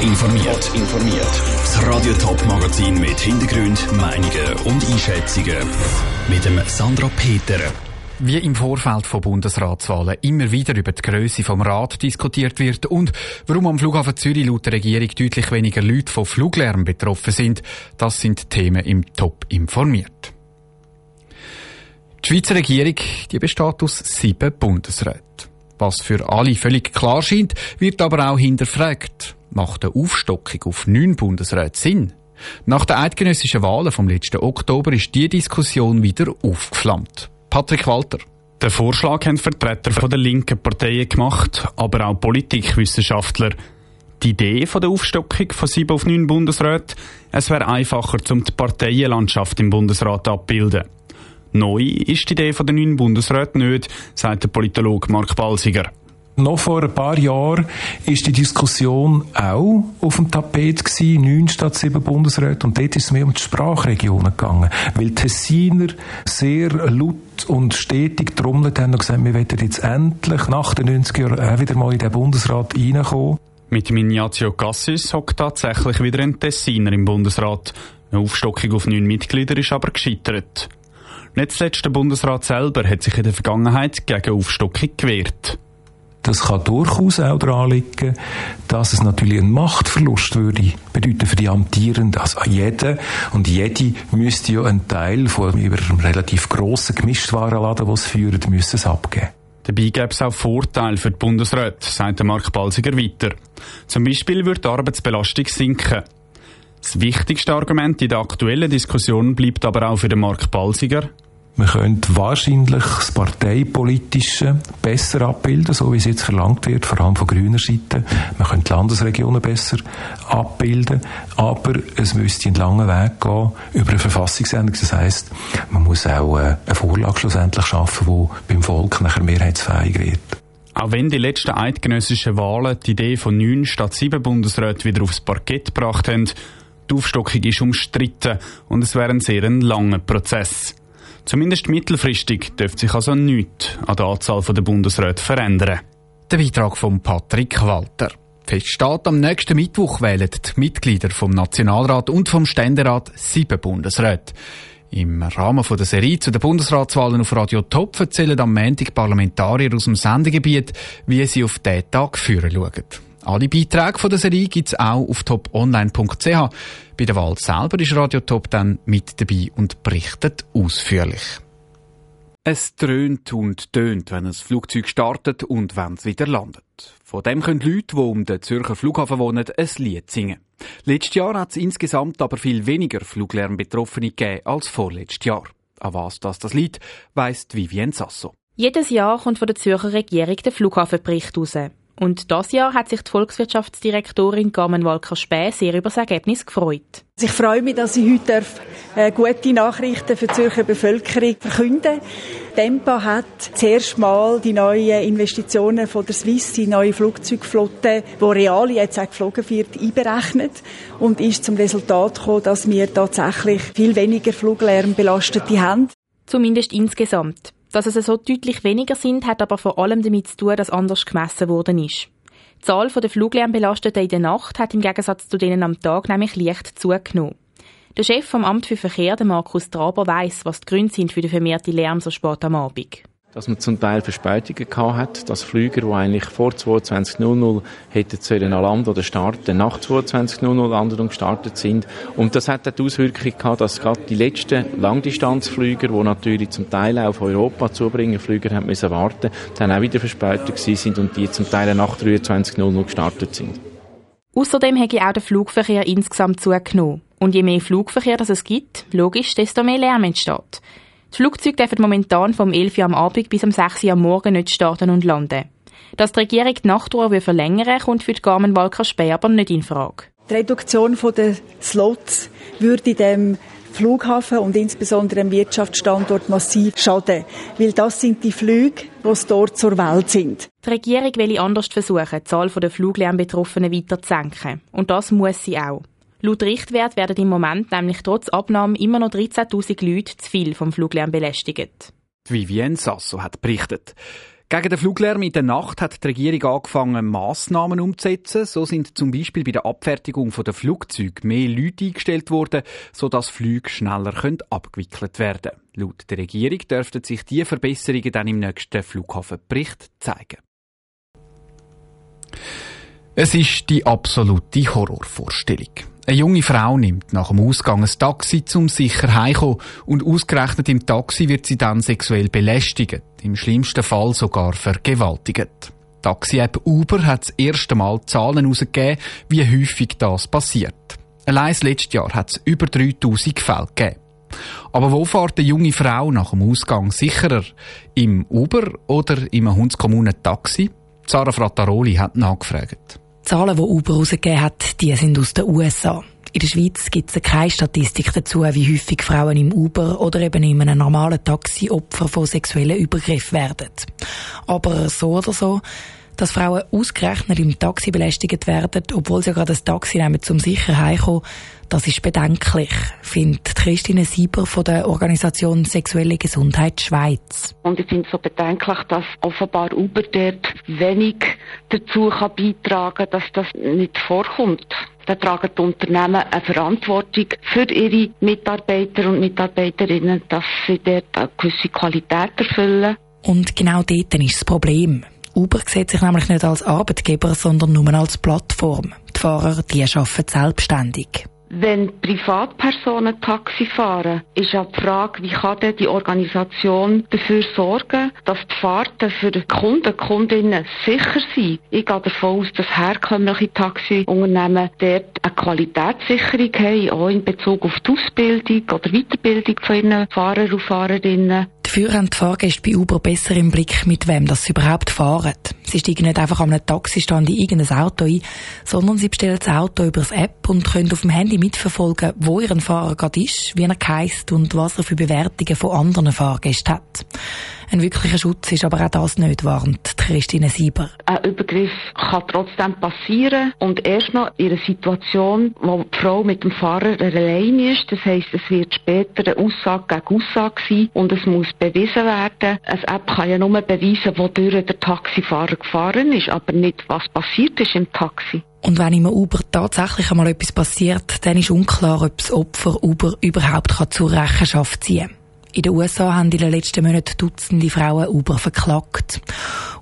Informiert. informiert. Das Radio Top Magazin mit Hintergrund, Meinungen und Einschätzungen mit dem Sandra Peter. Wie im Vorfeld von Bundesratswahlen immer wieder über die Größe vom Rat diskutiert wird und warum am Flughafen Zürich laut der Regierung deutlich weniger Leute von Fluglärm betroffen sind, das sind Themen im Top informiert. Die Schweizer Regierung die besteht aus sieben Bundesräten. Was für alle völlig klar scheint, wird aber auch hinterfragt. Macht eine Aufstockung auf neun Bundesräte Sinn? Nach den eidgenössischen Wahlen vom letzten Oktober ist die Diskussion wieder aufgeflammt. Patrick Walter. Den Vorschlag haben Vertreter von der linken Parteien gemacht, aber auch Politikwissenschaftler. Die Idee von der Aufstockung von sieben auf neun Bundesräten, es wäre einfacher, um die Parteienlandschaft im Bundesrat abzubilden. Neu ist die Idee von den neuen Bundesräten nicht, sagt der Politologe Mark Balsiger. Noch vor ein paar Jahren ist die Diskussion auch auf dem Tapet gewesen, neun statt sieben Bundesräte, und dort ist es mehr um die Sprachregionen gegangen, weil Tessiner sehr laut und stetig trommelt haben und gesagt, wir wollen jetzt endlich nach den 90 Jahren auch wieder mal in den Bundesrat reinkommen. Mit Ignazio Cassis hockt tatsächlich wieder ein Tessiner im Bundesrat. Eine Aufstockung auf neun Mitglieder ist aber gescheitert. Nicht zuletzt der Bundesrat selber hat sich in der Vergangenheit gegen Aufstockung gewehrt. Das kann durchaus auch daran liegen, dass es natürlich einen Machtverlust würde bedeuten für die Amtierenden. Also jeder und jede müsste ja einen Teil von über einem relativ grossen Gemischtwarenladen, den es führt, müssen es abgeben. Dabei gäbe es auch Vorteile für die Bundesräte, sagt Mark Balsiger weiter. Zum Beispiel würde die Arbeitsbelastung sinken. Das wichtigste Argument in der aktuellen Diskussion bleibt aber auch für den Mark Balsiger. Man könnte wahrscheinlich das Parteipolitische besser abbilden, so wie es jetzt verlangt wird, vor allem von grüner Seite. Man könnte Landesregionen besser abbilden, aber es müsste einen langen Weg gehen über eine Verfassungsänderung. Das heisst, man muss auch äh, eine Vorlage schlussendlich schaffen, die beim Volk nachher mehrheitsfähig wird. Auch wenn die letzten eidgenössischen Wahlen die Idee von neun statt sieben Bundesräten wieder aufs Parkett gebracht haben, die Aufstockung ist umstritten und es wäre ein sehr langer Prozess. Zumindest mittelfristig dürfte sich also nichts an der Anzahl der Bundesräte verändern. Der Beitrag von Patrick Walter. Fest steht, am nächsten Mittwoch wählen die Mitglieder vom Nationalrat und vom Ständerat sieben Bundesräte. Im Rahmen der Serie zu den Bundesratswahlen auf Radio Top erzählen am Montag Parlamentarier aus dem Sendegebiet, wie sie auf diesen Tag führen schauen. Alle Beiträge von der Serie gibt es auch auf toponline.ch. Bei der Wahl selber ist Radio Top dann mit dabei und berichtet ausführlich. Es dröhnt und tönt, wenn ein Flugzeug startet und wenn es wieder landet. Von dem können Leute, die um den Zürcher Flughafen wohnen, ein Lied singen. Letztes Jahr hat es insgesamt aber viel weniger Fluglärmbetroffene gegeben als vorletztes Jahr. An was das das Lied weiss Vivien Sasso. Jedes Jahr kommt von der Zürcher Regierung der Flughafenbericht raus. Und das Jahr hat sich die Volkswirtschaftsdirektorin Carmen Walker-Späh sehr über das Ergebnis gefreut. Ich freue mich, dass ich heute äh, gute Nachrichten für die Zürcher Bevölkerung verkünden Tempa hat zuerst mal die neuen Investitionen von der Swiss, die neue Flugzeugflotte, die real jetzt auch geflogen wird, einberechnet und ist zum Resultat gekommen, dass wir tatsächlich viel weniger Fluglärmbelastete haben. Zumindest insgesamt. Dass es so deutlich weniger sind, hat aber vor allem damit zu tun, dass anders gemessen worden ist. Die Zahl der Fluglärmbelasteten in der Nacht hat im Gegensatz zu denen am Tag nämlich leicht zugenommen. Der Chef vom Amt für Verkehr, der Markus Traber, weiß, was die Gründe sind für den vermehrten Lärm so spät am Abend dass man zum Teil Verspätungen gehabt hat, dass Flüger, die eigentlich vor 22.00 hätten sollen landen oder starten, nach 22.00 landen und gestartet sind. Und das hat die Auswirkung gehabt, dass gerade die letzten Langdistanzflüger, die natürlich zum Teil auch auf Europa zubringen, Flüger haben müssen warten, dann auch wieder verspätet sind und die zum Teil nach 23.00 gestartet sind. Außerdem hätte auch der Flugverkehr insgesamt zugenommen. Und je mehr Flugverkehr das es gibt, logisch, desto mehr Lärm entsteht. Die Flugzeuge dürfen momentan vom 11 Uhr am Abend bis um 6 Uhr am Morgen nicht starten und landen. Dass die Regierung die Nachtruhe verlängern kommt für die Garmin Walker Spee aber nicht in Frage. Die Reduktion der Slots würde dem Flughafen und insbesondere dem Wirtschaftsstandort massiv schaden, weil das sind die Flüge, die dort zur Welt sind. Die Regierung will anders versuchen, die Zahl der Fluglärmbetroffenen weiter zu senken. Und das muss sie auch. Laut Richtwert werden im Moment nämlich trotz Abnahme immer noch 13.000 Leute zu viel vom Fluglärm belästigt. Vivien Sasso hat berichtet. Gegen den Fluglärm in der Nacht hat die Regierung angefangen, Massnahmen umzusetzen. So sind zum Beispiel bei der Abfertigung der Flugzeuge mehr Leute eingestellt worden, sodass Flüge schneller abgewickelt werden können. Laut der Regierung dürften sich diese Verbesserungen dann im nächsten Flughafenbericht zeigen. Es ist die absolute Horrorvorstellung. Eine junge Frau nimmt nach dem Ausgang ein Taxi zum sicher heimkommen und ausgerechnet im Taxi wird sie dann sexuell belästigt, im schlimmsten Fall sogar vergewaltigt. Taxi-App Uber hat das erste Mal Zahlen herausgegeben, wie häufig das passiert. Allein das letzte Jahr hat es über 3000 Fälle gegeben. Aber wo fährt eine junge Frau nach dem Ausgang sicherer? Im Uber oder im hundskommunen Taxi? Sarah Frattaroli hat nachgefragt. Die Zahlen, die Uber herausgegeben hat, die sind aus den USA. In der Schweiz gibt es keine Statistik dazu, wie häufig Frauen im Uber oder eben in einem normalen Taxi Opfer von sexuellen Übergriffen werden. Aber so oder so, dass Frauen ausgerechnet im Taxi belästigt werden, obwohl sie ja gerade das Taxi nehmen, zum sicher heimkommen, das ist bedenklich, findet Christine Sieber von der Organisation Sexuelle Gesundheit Schweiz. Und ich finde es so bedenklich, dass offenbar Uber dort wenig dazu kann beitragen dass das nicht vorkommt. Da tragen die Unternehmen eine Verantwortung für ihre Mitarbeiter und Mitarbeiterinnen, dass sie dort eine gewisse Qualität erfüllen. Und genau dort ist das Problem. Uber sieht sich nämlich nicht als Arbeitgeber, sondern nur als Plattform. Die Fahrer, die arbeiten selbstständig. Wenn Privatpersonen Taxi fahren, ist ja die Frage, wie kann denn die Organisation dafür sorgen, dass die Fahrten für die Kunden, Kundinnen sicher sind. Ich gehe davon aus, dass herkömmliche Taxiunternehmen dort eine Qualitätssicherung haben, auch in Bezug auf die Ausbildung oder Weiterbildung von ihren Fahrer und Fahrerinnen. Dafür haben die Fahrgäste bei Uber besser im Blick, mit wem das sie überhaupt fahren. Sie steigen nicht einfach an einem Taxistand in irgendein Auto ein, sondern sie bestellen das Auto über das App und können auf dem Handy mitverfolgen, wo ihr Fahrer gerade ist, wie er heisst und was er für Bewertungen von anderen Fahrgästen hat. Ein wirklicher Schutz ist aber auch das nicht, warnt Christine Sieber. Ein Übergriff kann trotzdem passieren und erst noch in einer Situation, wo die Frau mit dem Fahrer allein ist. Das heisst, es wird später eine Aussage gegen Aussage sein und es muss bewiesen werden. Eine App kann ja nur beweisen, wodurch der Taxifahrer gefahren ist, aber nicht, was passiert ist im Taxi. Und wenn im Uber tatsächlich einmal etwas passiert, dann ist unklar, ob das Opfer Uber überhaupt zur Rechenschaft ziehen kann. In den USA haben in den letzten Monaten Dutzende Frauen Uber verklagt.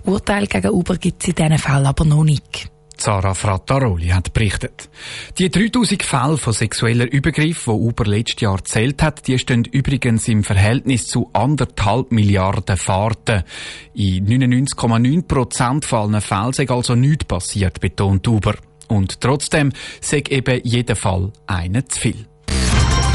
Urteil gegen Uber gibt es in diesen Fällen aber noch nicht. Sarah Frattaroli hat berichtet. Die 3000 Fälle von sexueller Übergriff, die Uber letztes Jahr zählt hat, die stehen übrigens im Verhältnis zu anderthalb Milliarden Fahrten. In 99,9 Prozent fallen Fällen sei also nichts passiert, betont Uber. Und trotzdem sei eben jeder Fall einer zu viel.